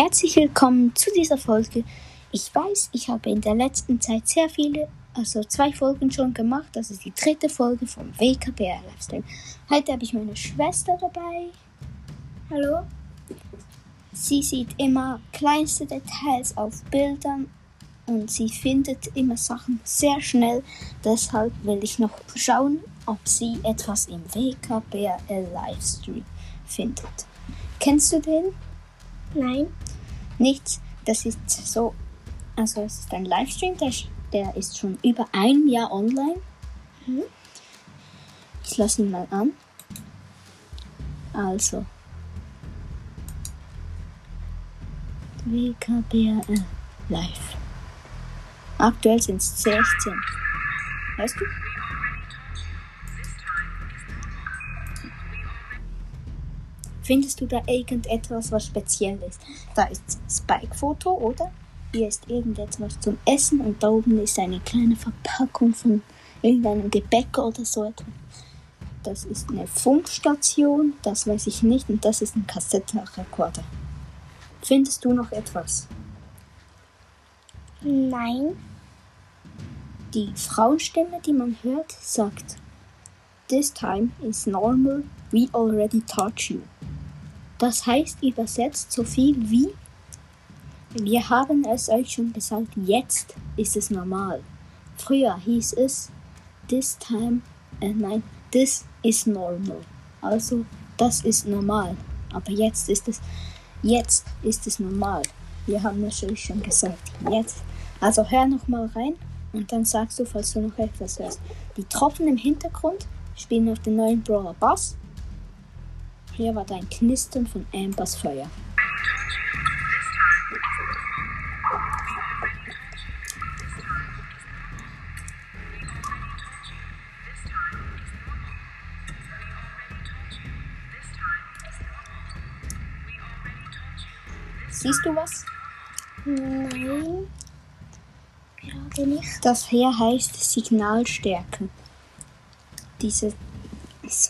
Herzlich willkommen zu dieser Folge. Ich weiß, ich habe in der letzten Zeit sehr viele, also zwei Folgen schon gemacht. Das ist die dritte Folge vom WKBR Livestream. Heute habe ich meine Schwester dabei. Hallo? Sie sieht immer kleinste Details auf Bildern und sie findet immer Sachen sehr schnell. Deshalb will ich noch schauen, ob sie etwas im WKBRL Livestream findet. Kennst du den? Nein? Nichts. Das ist so, also es ist ein Livestream, der, der ist schon über ein Jahr online. Mhm. Ich lasse ihn mal an. Also. WKBRL Live. Aktuell sind es 16. Weißt du? Findest du da irgendetwas, was speziell ist? Da ist Spike-Foto, oder? Hier ist irgendetwas zum Essen und da oben ist eine kleine Verpackung von irgendeinem Gebäck oder so etwas. Das ist eine Funkstation, das weiß ich nicht, und das ist ein Kassettenrekorder. Findest du noch etwas? Nein? Die Frauenstimme, die man hört, sagt, This time is normal, we already taught you. Das heißt übersetzt so viel wie, wir haben es euch schon gesagt, jetzt ist es normal. Früher hieß es, this time, äh, nein, this is normal. Also, das ist normal. Aber jetzt ist es, jetzt ist es normal. Wir haben es euch schon gesagt, jetzt. Also hör nochmal rein und dann sagst du, falls du noch etwas hörst. Die Tropfen im Hintergrund spielen auf den neuen Brawler Bass. Hier war dein Knistern von Ambers Feuer. Siehst du was? Nein? Gerade nicht. Das hier heißt Signalstärke. Dieses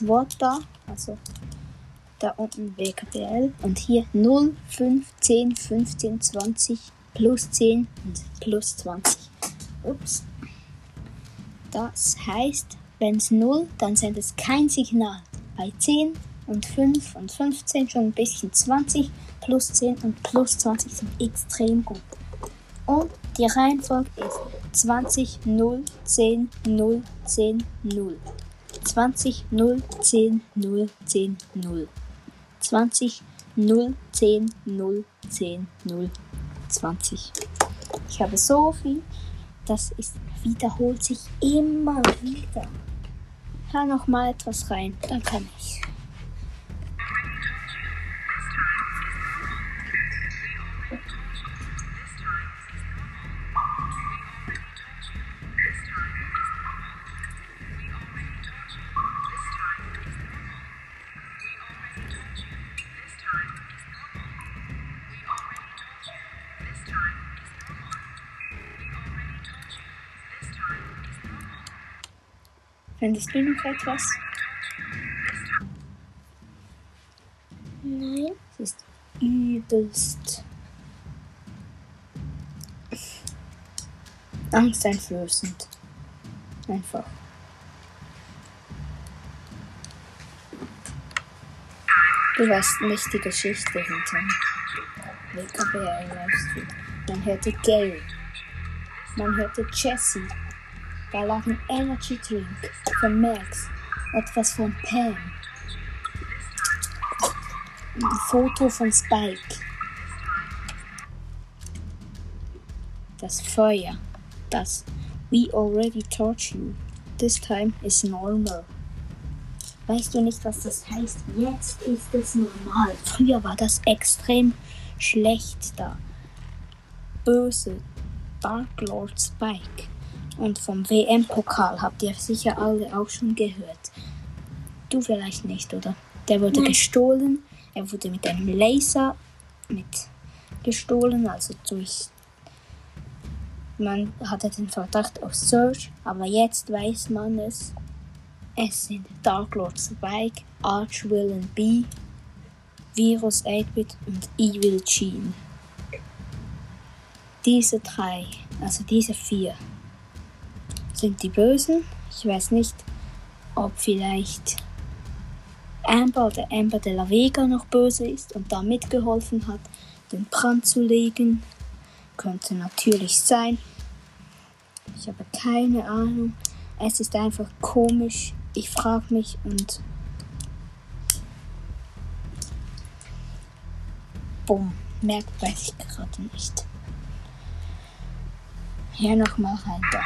Wort da, also da unten WKBL und hier 0, 5, 10, 15, 20, plus 10 und plus 20. Ups. Das heißt, wenn es 0, dann sendet es kein Signal. Bei 10 und 5 und 15 schon ein bisschen 20, plus 10 und plus 20 sind extrem gut. Und die Reihenfolge ist 20, 0, 10, 0, 10, 0. 20, 0, 10, 0, 10, 0. 20, 0, 10, 0, 10, 0, 20. Ich habe so viel, das ist, wiederholt sich immer wieder. Hör noch mal etwas rein, dann kann ich. Findest du noch etwas? Nein? Es ist übelst angsteinflößend. Einfach. Du weißt nicht die Geschichte hinter WKBR Livestream. Man hörte Gary. Man hörte Jesse. Da lag ein Energy Drink von Max. Etwas von Pam. Ein Foto von Spike. Das Feuer. Das We already taught you. This time is normal. Weißt du nicht, was das heißt? Jetzt ist es normal. Früher war das extrem schlecht da. Böse. Dark Lord Spike. Und vom WM-Pokal habt ihr sicher alle auch schon gehört. Du vielleicht nicht, oder? Der wurde Nein. gestohlen. Er wurde mit einem Laser mit gestohlen, also durch. Man hatte den Verdacht auf Search, aber jetzt weiß man es. Es sind Dark Lord Spike, Arch Villain B, Virus 8-Bit und Evil Gene. diese drei, also diese vier, sind die Bösen. Ich weiß nicht, ob vielleicht Amber oder Amber de la Vega noch böse ist und da mitgeholfen hat, den Brand zu legen. Könnte natürlich sein. Ich habe keine Ahnung. Es ist einfach komisch. Ich frage mich und. Bumm. Merkt weiß ich gerade nicht. Hier nochmal rein da.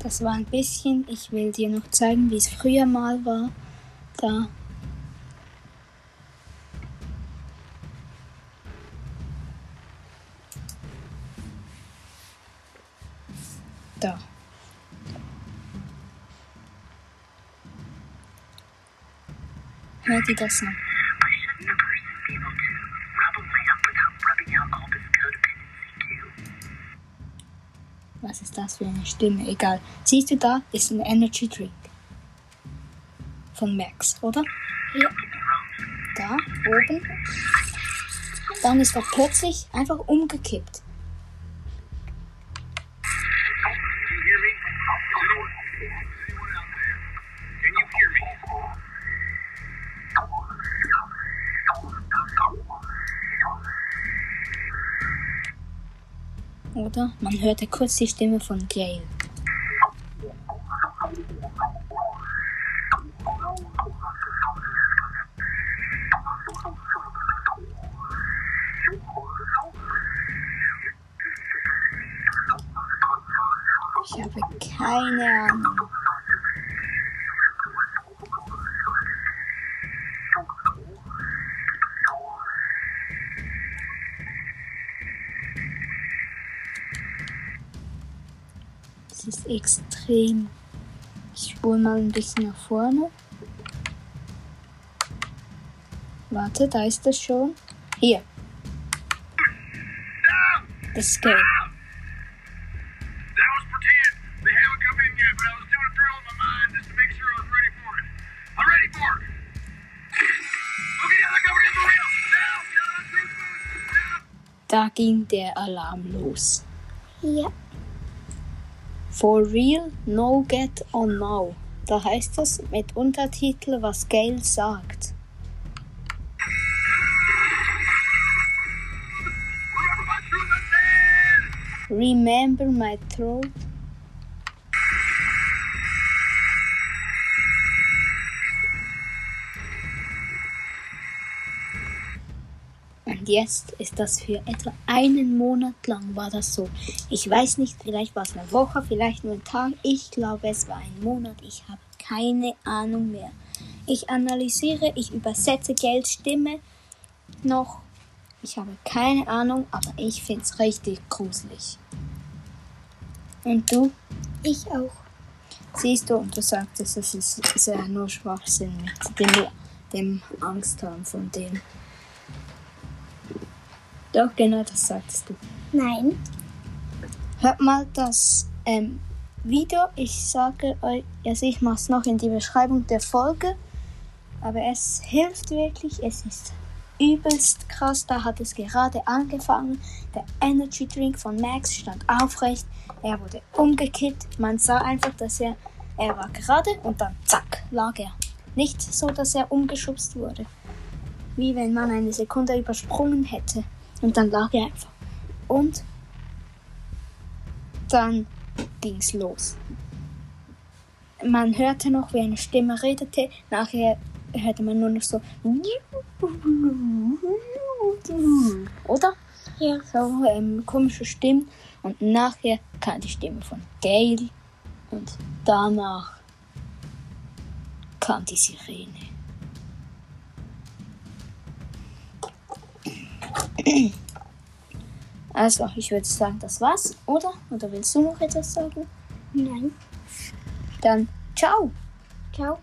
Das war ein bisschen, ich will dir noch zeigen, wie es früher mal war. Da. Da. Hört ihr das an? Was ist das für eine Stimme? Egal. Siehst du da? Ist ein Energy Drink. Von Max, oder? Ja. Da, oben. Dann ist er plötzlich einfach umgekippt. Oder? Man hörte kurz die Stimme von Gail. Ich habe keine Ahnung. Ist extrem. Ich spule mal ein bisschen nach vorne. Warte, da ist es schon. Hier. Das ist Gail. That was pretend. They haven't come in yet, but I was doing a drill in my mind just to make sure I was ready for it. I'm ready for it. Okay, now they're coming in for real. Now, get on truth boost. Now. Da ging der Alarm los. Ja. For real, no get on now. Da heißt es mit Untertitel, was Gail sagt. Remember my throat. Und jetzt ist das für etwa einen Monat lang war das so. Ich weiß nicht, vielleicht war es eine Woche, vielleicht nur ein Tag. Ich glaube, es war ein Monat. Ich habe keine Ahnung mehr. Ich analysiere, ich übersetze Gails Stimme noch. Ich habe keine Ahnung, aber ich finde es richtig gruselig. Und du? Ich auch. Siehst du, und du sagtest, es ist, ja nur Schwachsinn mit dem, dem Angst haben von dem. Doch, genau das sagtest du. Nein. Hört mal das ähm, Video. Ich sage euch, also ich mache es noch in die Beschreibung der Folge. Aber es hilft wirklich. Es ist übelst krass. Da hat es gerade angefangen. Der Energy Drink von Max stand aufrecht. Er wurde umgekippt. Man sah einfach, dass er, er war gerade und dann zack, lag er. Nicht so, dass er umgeschubst wurde. Wie wenn man eine Sekunde übersprungen hätte. Und dann lag er einfach. Und dann ging's los. Man hörte noch, wie eine Stimme redete. Nachher hörte man nur noch so. Oder? Ja. So ähm, komische Stimmen. Und nachher kam die Stimme von Gail. Und danach kam die Sirene. Also, ich würde sagen, das war's, oder? Oder willst du noch etwas sagen? Nein. Dann ciao! Ciao.